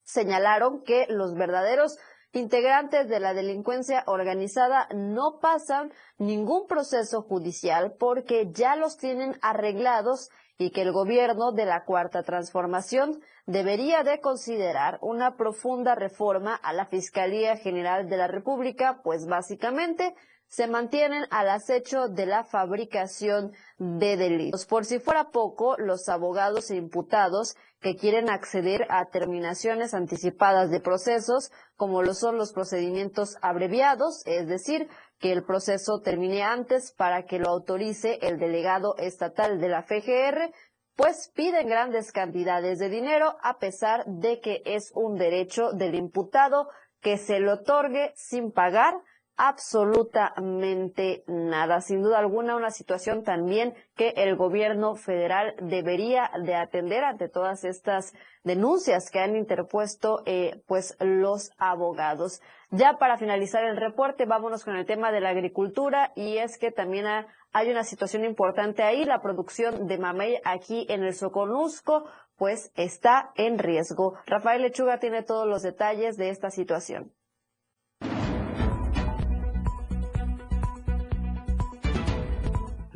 Señalaron que los verdaderos integrantes de la delincuencia organizada no pasan ningún proceso judicial porque ya los tienen arreglados y que el gobierno de la Cuarta Transformación debería de considerar una profunda reforma a la Fiscalía General de la República, pues básicamente se mantienen al acecho de la fabricación de delitos. Por si fuera poco, los abogados e imputados que quieren acceder a terminaciones anticipadas de procesos, como lo son los procedimientos abreviados, es decir, que el proceso termine antes para que lo autorice el delegado estatal de la FGR, pues piden grandes cantidades de dinero a pesar de que es un derecho del imputado que se lo otorgue sin pagar absolutamente nada. Sin duda alguna, una situación también que el gobierno federal debería de atender ante todas estas denuncias que han interpuesto eh, pues los abogados. Ya para finalizar el reporte, vámonos con el tema de la agricultura y es que también hay una situación importante ahí, la producción de mamey aquí en el Soconusco, pues está en riesgo. Rafael Lechuga tiene todos los detalles de esta situación.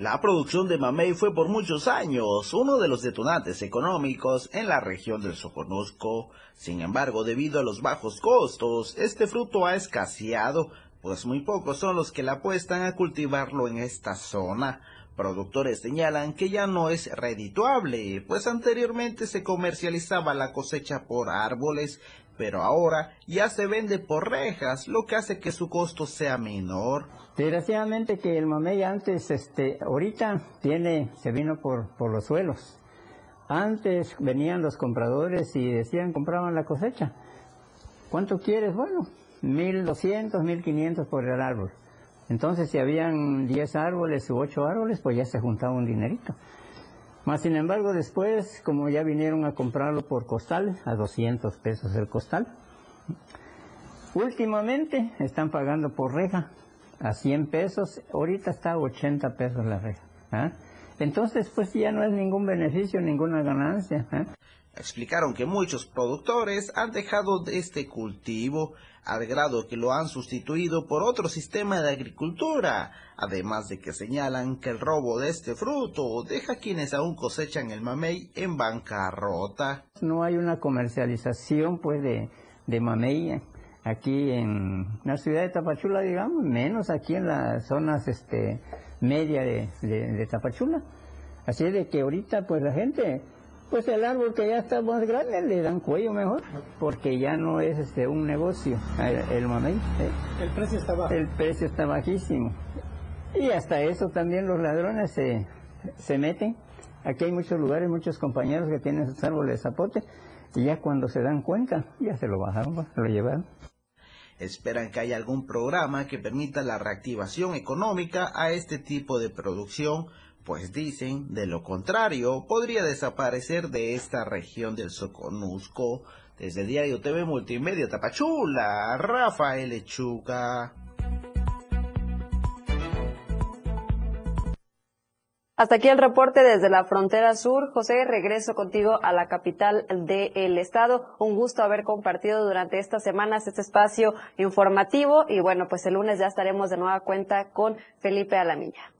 La producción de mamey fue por muchos años uno de los detonantes económicos en la región del Soconusco. Sin embargo, debido a los bajos costos, este fruto ha escaseado, pues muy pocos son los que la apuestan a cultivarlo en esta zona. Productores señalan que ya no es redituable, pues anteriormente se comercializaba la cosecha por árboles, pero ahora ya se vende por rejas, lo que hace que su costo sea menor. Desgraciadamente que el mamey antes, este, ahorita tiene, se vino por, por los suelos. Antes venían los compradores y decían, compraban la cosecha. ¿Cuánto quieres? Bueno, 1200, 1500 por el árbol. Entonces, si habían 10 árboles u 8 árboles, pues ya se juntaba un dinerito. Más sin embargo, después, como ya vinieron a comprarlo por costal, a 200 pesos el costal, últimamente están pagando por reja, a 100 pesos, ahorita está a 80 pesos la reja. ¿ah? Entonces, pues ya no es ningún beneficio, ninguna ganancia. ¿ah? Explicaron que muchos productores han dejado de este cultivo, al grado que lo han sustituido por otro sistema de agricultura, además de que señalan que el robo de este fruto deja a quienes aún cosechan el mamey en bancarrota. No hay una comercialización pues de, de mamey aquí en la ciudad de Tapachula, digamos, menos aquí en las zonas este, media de, Tapachula. Así de que ahorita pues la gente, pues el árbol que ya está más grande le dan cuello mejor, porque ya no es este un negocio el, mamey. ¿eh? El precio está bajo. El precio está bajísimo. Y hasta eso también los ladrones se, se meten. Aquí hay muchos lugares, muchos compañeros que tienen sus árboles de zapote, y ya cuando se dan cuenta, ya se lo bajaron, lo llevaron. Esperan que haya algún programa que permita la reactivación económica a este tipo de producción, pues dicen, de lo contrario, podría desaparecer de esta región del Soconusco. Desde el Diario TV Multimedia Tapachula, Rafael Lechuga. Hasta aquí el reporte desde la frontera sur. José, regreso contigo a la capital del estado. Un gusto haber compartido durante estas semanas este espacio informativo y bueno, pues el lunes ya estaremos de nueva cuenta con Felipe Alamilla.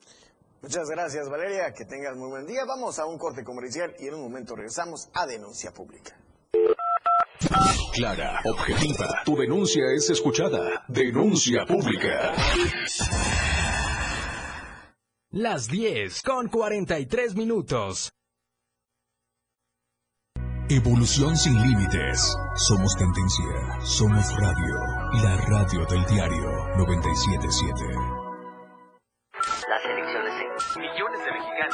Muchas gracias Valeria, que tengas muy buen día. Vamos a un corte comercial y en un momento regresamos a Denuncia Pública. Clara, objetiva, tu denuncia es escuchada. Denuncia Pública. Las 10 con 43 minutos. Evolución sin límites. Somos tendencia. Somos radio. La radio del diario 977.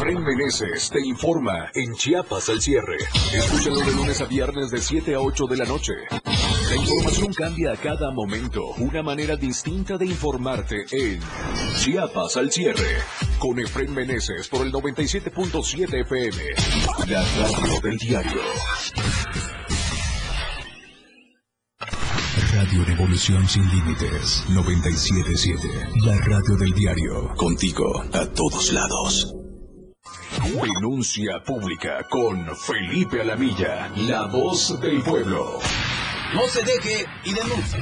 Efraín Meneses te informa en Chiapas al cierre. Escúchalo de lunes a viernes de 7 a 8 de la noche. La información cambia a cada momento. Una manera distinta de informarte en Chiapas al cierre. Con Efraín Meneses por el 97.7 FM. La radio del diario. Radio Revolución sin límites. 977. La radio del diario. Contigo a todos lados. Denuncia pública con Felipe Alamilla, la voz del pueblo. No se deje y denuncie.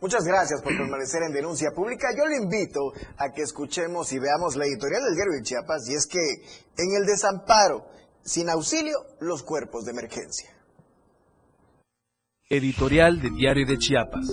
Muchas gracias por permanecer en Denuncia Pública. Yo le invito a que escuchemos y veamos la editorial del diario de Chiapas y es que en el desamparo, sin auxilio, los cuerpos de emergencia. Editorial de Diario de Chiapas.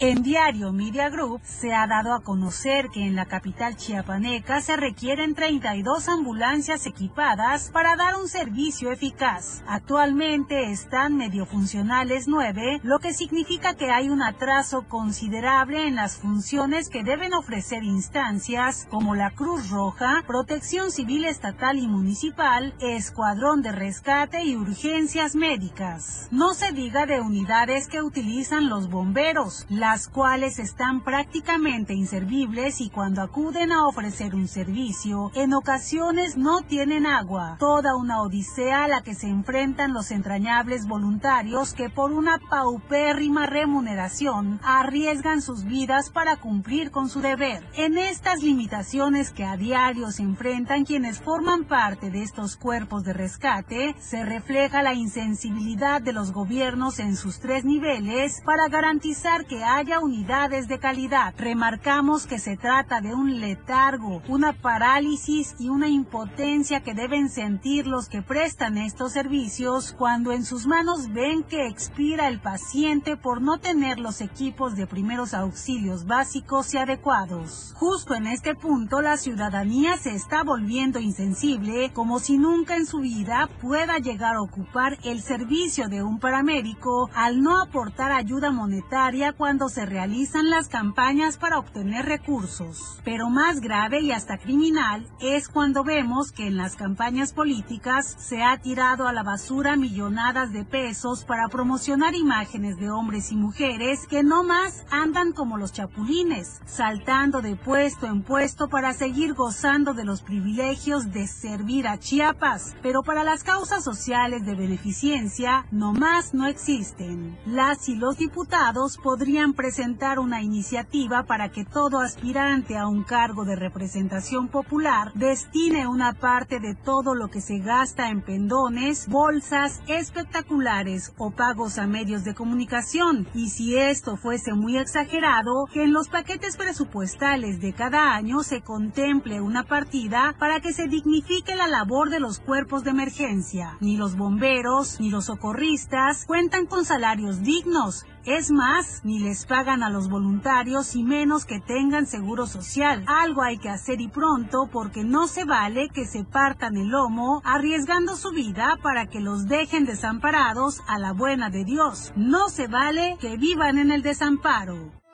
En Diario Media Group se ha dado a conocer que en la capital chiapaneca se requieren 32 ambulancias equipadas para dar un servicio eficaz. Actualmente están medio funcionales 9, lo que significa que hay un atraso considerable en las funciones que deben ofrecer instancias como la Cruz Roja, Protección Civil Estatal y Municipal, Escuadrón de Rescate y Urgencias Médicas. No se diga de unidades que utilizan los bomberos, las cuales están prácticamente inservibles y cuando acuden a ofrecer un servicio, en ocasiones no tienen agua. Toda una odisea a la que se enfrentan los entrañables voluntarios que por una paupérrima remuneración arriesgan sus vidas para cumplir con su deber. En estas limitaciones que a diario se enfrentan quienes forman parte de estos cuerpos de rescate, se refleja la insensibilidad de los gobiernos en sus tres niveles para garantizar que haya unidades de calidad. Remarcamos que se trata de un letargo, una parálisis y una impotencia que deben sentir los que prestan estos servicios cuando en sus manos ven que expira el paciente por no tener los equipos de primeros auxilios básicos y adecuados. Justo en este punto la ciudadanía se está volviendo insensible como si nunca en su vida pueda llegar a ocupar el servicio de un paramédico al no aportar ayuda monetaria cuando se realizan las campañas para obtener recursos. Pero más grave y hasta criminal es cuando vemos que en las campañas políticas se ha tirado a la basura millonadas de pesos para promocionar imágenes de hombres y mujeres que no más andan como los chapulines, saltando de puesto en puesto para seguir gozando de los privilegios de servir a Chiapas, pero para las causas sociales de beneficencia no más no existen. Las y los diputados podrían presentar una iniciativa para que todo aspirante a un cargo de representación popular destine una parte de todo lo que se gasta en pendones, bolsas espectaculares o pagos a medios de comunicación. Y si esto fuese muy exagerado, que en los paquetes presupuestales de cada año se contemple una partida para que se dignifique la labor de los cuerpos de emergencia. Ni los bomberos ni los socorristas cuentan con salarios dignos es más, ni les pagan a los voluntarios y menos que tengan seguro social. Algo hay que hacer y pronto porque no se vale que se partan el lomo arriesgando su vida para que los dejen desamparados a la buena de Dios. No se vale que vivan en el desamparo.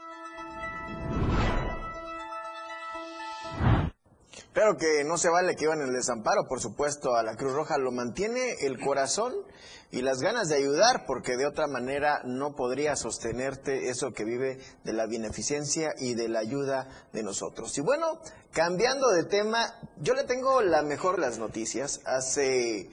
Claro que no se vale que iban en el desamparo, por supuesto, a la Cruz Roja lo mantiene el corazón y las ganas de ayudar, porque de otra manera no podría sostenerte eso que vive de la beneficencia y de la ayuda de nosotros. Y bueno, cambiando de tema, yo le tengo la mejor las noticias. Hace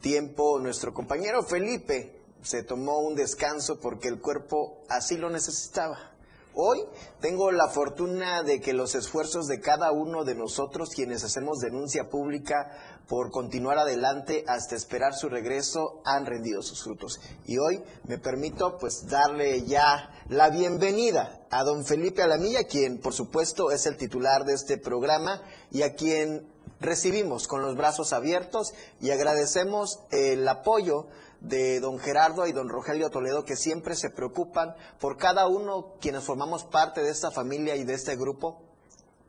tiempo nuestro compañero Felipe se tomó un descanso porque el cuerpo así lo necesitaba. Hoy tengo la fortuna de que los esfuerzos de cada uno de nosotros, quienes hacemos denuncia pública por continuar adelante hasta esperar su regreso, han rendido sus frutos. Y hoy me permito pues darle ya la bienvenida a don Felipe Alamilla, quien por supuesto es el titular de este programa y a quien recibimos con los brazos abiertos y agradecemos el apoyo de don Gerardo y don Rogelio Toledo que siempre se preocupan por cada uno quienes formamos parte de esta familia y de este grupo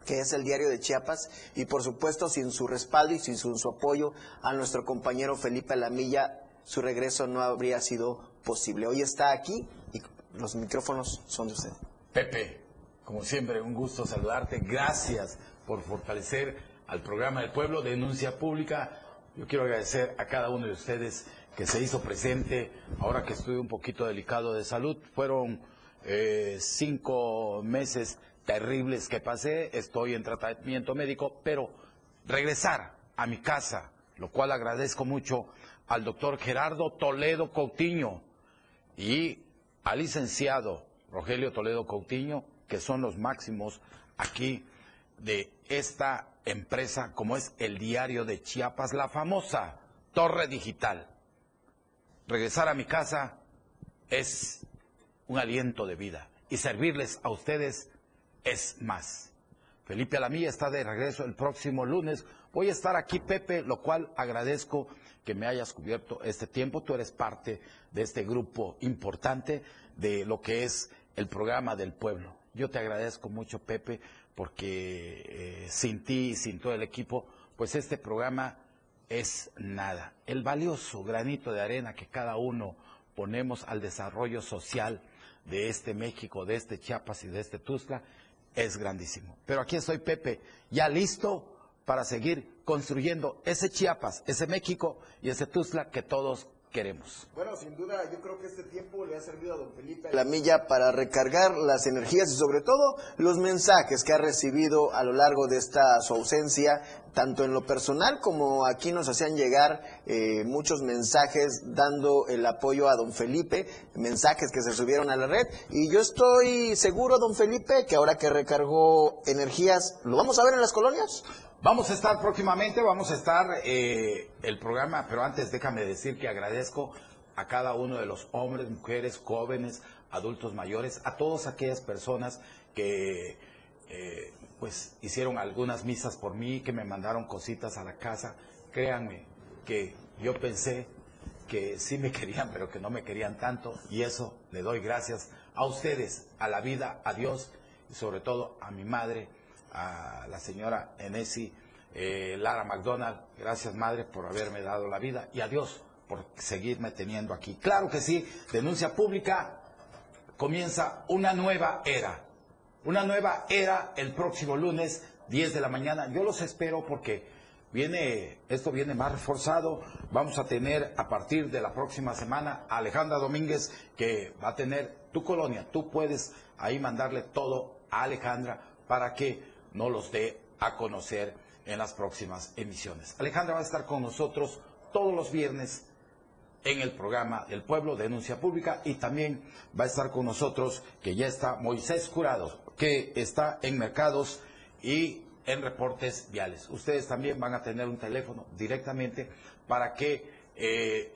que es el diario de Chiapas, y por supuesto sin su respaldo y sin su, su apoyo a nuestro compañero Felipe Lamilla, su regreso no habría sido posible. Hoy está aquí y los micrófonos son de usted. Pepe, como siempre, un gusto saludarte. Gracias por fortalecer al programa del pueblo, denuncia pública. Yo quiero agradecer a cada uno de ustedes que se hizo presente ahora que estoy un poquito delicado de salud. Fueron eh, cinco meses terribles que pasé, estoy en tratamiento médico, pero regresar a mi casa, lo cual agradezco mucho al doctor Gerardo Toledo Coutinho y al licenciado Rogelio Toledo Coutinho, que son los máximos aquí de esta empresa como es el diario de Chiapas, la famosa Torre Digital. Regresar a mi casa es un aliento de vida y servirles a ustedes es más. Felipe Alamilla está de regreso el próximo lunes. Voy a estar aquí, Pepe, lo cual agradezco que me hayas cubierto este tiempo. Tú eres parte de este grupo importante de lo que es el programa del pueblo. Yo te agradezco mucho, Pepe, porque eh, sin ti y sin todo el equipo, pues este programa es nada. El valioso granito de arena que cada uno ponemos al desarrollo social de este México, de este Chiapas y de este Tuzla, es grandísimo. Pero aquí estoy, Pepe, ya listo para seguir construyendo ese Chiapas, ese México y ese Tuzla que todos queremos. Bueno, sin duda, yo creo que este tiempo le ha servido a don Felipe La Milla para recargar las energías y sobre todo los mensajes que ha recibido a lo largo de esta su ausencia, tanto en lo personal como aquí nos hacían llegar eh, muchos mensajes dando el apoyo a don Felipe, mensajes que se subieron a la red y yo estoy seguro, don Felipe, que ahora que recargó energías, ¿lo vamos a ver en las colonias? Vamos a estar próximamente, vamos a estar eh, el programa, pero antes déjame decir que agradezco a cada uno de los hombres, mujeres, jóvenes, adultos mayores, a todas aquellas personas que eh, pues hicieron algunas misas por mí, que me mandaron cositas a la casa. Créanme que yo pensé que sí me querían, pero que no me querían tanto, y eso le doy gracias a ustedes, a la vida, a Dios y sobre todo a mi madre a la señora Enesi eh, Lara McDonald. Gracias, madre, por haberme dado la vida y a Dios por seguirme teniendo aquí. Claro que sí, denuncia pública, comienza una nueva era. Una nueva era el próximo lunes, 10 de la mañana. Yo los espero porque viene, esto viene más reforzado. Vamos a tener a partir de la próxima semana a Alejandra Domínguez que va a tener tu colonia. Tú puedes ahí mandarle todo a Alejandra para que no los dé a conocer en las próximas emisiones. Alejandra va a estar con nosotros todos los viernes en el programa del pueblo, denuncia pública, y también va a estar con nosotros, que ya está Moisés Curado, que está en mercados y en reportes viales. Ustedes también van a tener un teléfono directamente para que eh,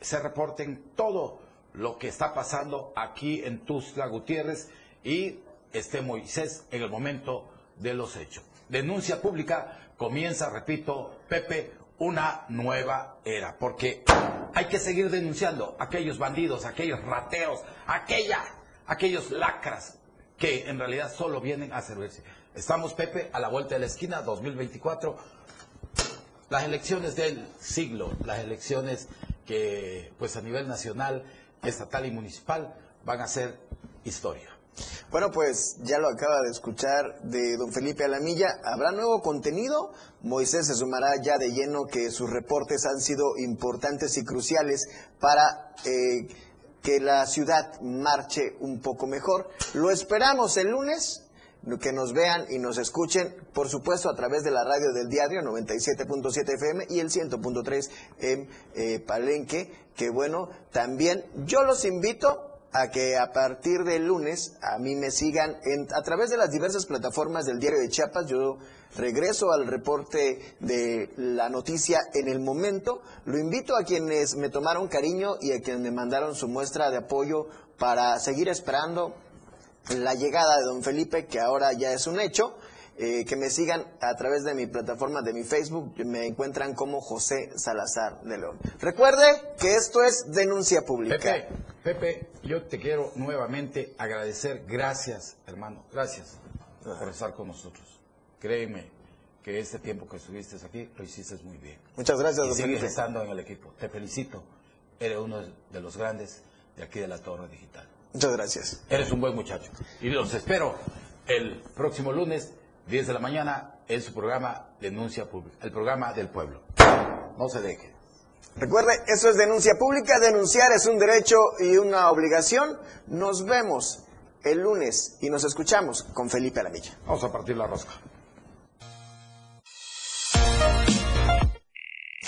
se reporten todo lo que está pasando aquí en Tuzla Gutiérrez y esté Moisés en el momento de los hechos. Denuncia pública comienza, repito, Pepe, una nueva era, porque hay que seguir denunciando aquellos bandidos, aquellos rateros, aquella, aquellos lacras que en realidad solo vienen a servirse. Estamos, Pepe, a la vuelta de la esquina, 2024, las elecciones del siglo, las elecciones que, pues a nivel nacional, estatal y municipal, van a ser historia. Bueno, pues ya lo acaba de escuchar de don Felipe Alamilla. ¿Habrá nuevo contenido? Moisés se sumará ya de lleno que sus reportes han sido importantes y cruciales para eh, que la ciudad marche un poco mejor. Lo esperamos el lunes que nos vean y nos escuchen, por supuesto, a través de la radio del diario 97.7 FM y el 100.3 en eh, Palenque, que bueno, también yo los invito a que a partir del lunes a mí me sigan en, a través de las diversas plataformas del diario de Chiapas. Yo regreso al reporte de la noticia en el momento. Lo invito a quienes me tomaron cariño y a quienes me mandaron su muestra de apoyo para seguir esperando la llegada de don Felipe, que ahora ya es un hecho. Eh, que me sigan a través de mi plataforma, de mi Facebook, me encuentran como José Salazar de León. Recuerde que esto es denuncia pública. Pepe, Pepe, yo te quiero nuevamente agradecer. Gracias, hermano. Gracias por estar con nosotros. Créeme que este tiempo que estuviste aquí lo hiciste muy bien. Muchas gracias, y don sigues estando en el equipo. Te felicito. Eres uno de los grandes de aquí de la Torre Digital. Muchas gracias. Eres un buen muchacho. Y los espero el próximo lunes, 10 de la mañana, en su programa Denuncia Pública, el programa del pueblo. No se deje. Recuerde, eso es denuncia pública. Denunciar es un derecho y una obligación. Nos vemos el lunes y nos escuchamos con Felipe Alamilla. Vamos a partir la rosca.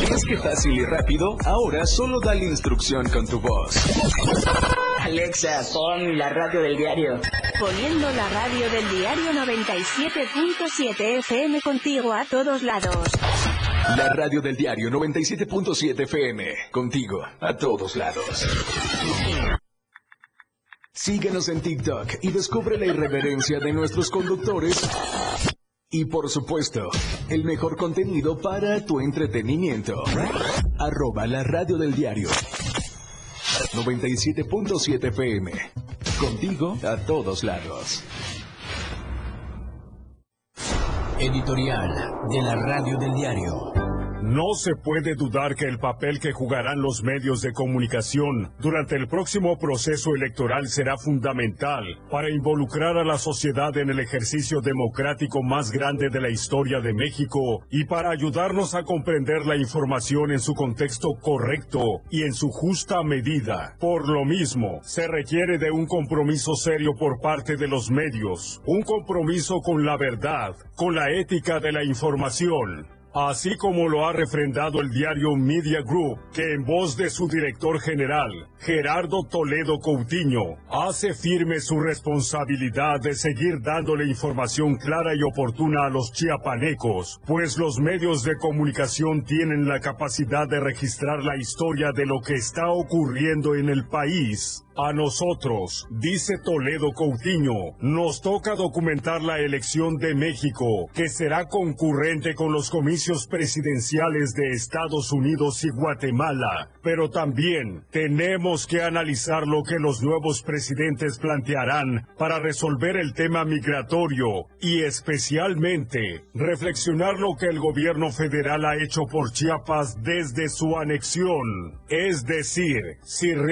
¿Ves qué fácil y rápido? Ahora solo dale instrucción con tu voz. Alexa, pon la radio del diario. Poniendo la radio del diario 97.7 FM contigo a todos lados. La radio del diario 97.7 FM. Contigo, a todos lados. Síguenos en TikTok y descubre la irreverencia de nuestros conductores. Y por supuesto, el mejor contenido para tu entretenimiento. Arroba la radio del diario. 97.7 FM. Contigo a todos lados. Editorial de la radio del diario. No se puede dudar que el papel que jugarán los medios de comunicación durante el próximo proceso electoral será fundamental para involucrar a la sociedad en el ejercicio democrático más grande de la historia de México y para ayudarnos a comprender la información en su contexto correcto y en su justa medida. Por lo mismo, se requiere de un compromiso serio por parte de los medios, un compromiso con la verdad, con la ética de la información, Así como lo ha refrendado el diario Media Group, que en voz de su director general, Gerardo Toledo Coutinho, hace firme su responsabilidad de seguir dándole información clara y oportuna a los chiapanecos, pues los medios de comunicación tienen la capacidad de registrar la historia de lo que está ocurriendo en el país. A nosotros, dice Toledo Coutinho, nos toca documentar la elección de México, que será concurrente con los comicios presidenciales de Estados Unidos y Guatemala. Pero también tenemos que analizar lo que los nuevos presidentes plantearán para resolver el tema migratorio y especialmente reflexionar lo que el gobierno federal ha hecho por Chiapas desde su anexión. Es decir, si realmente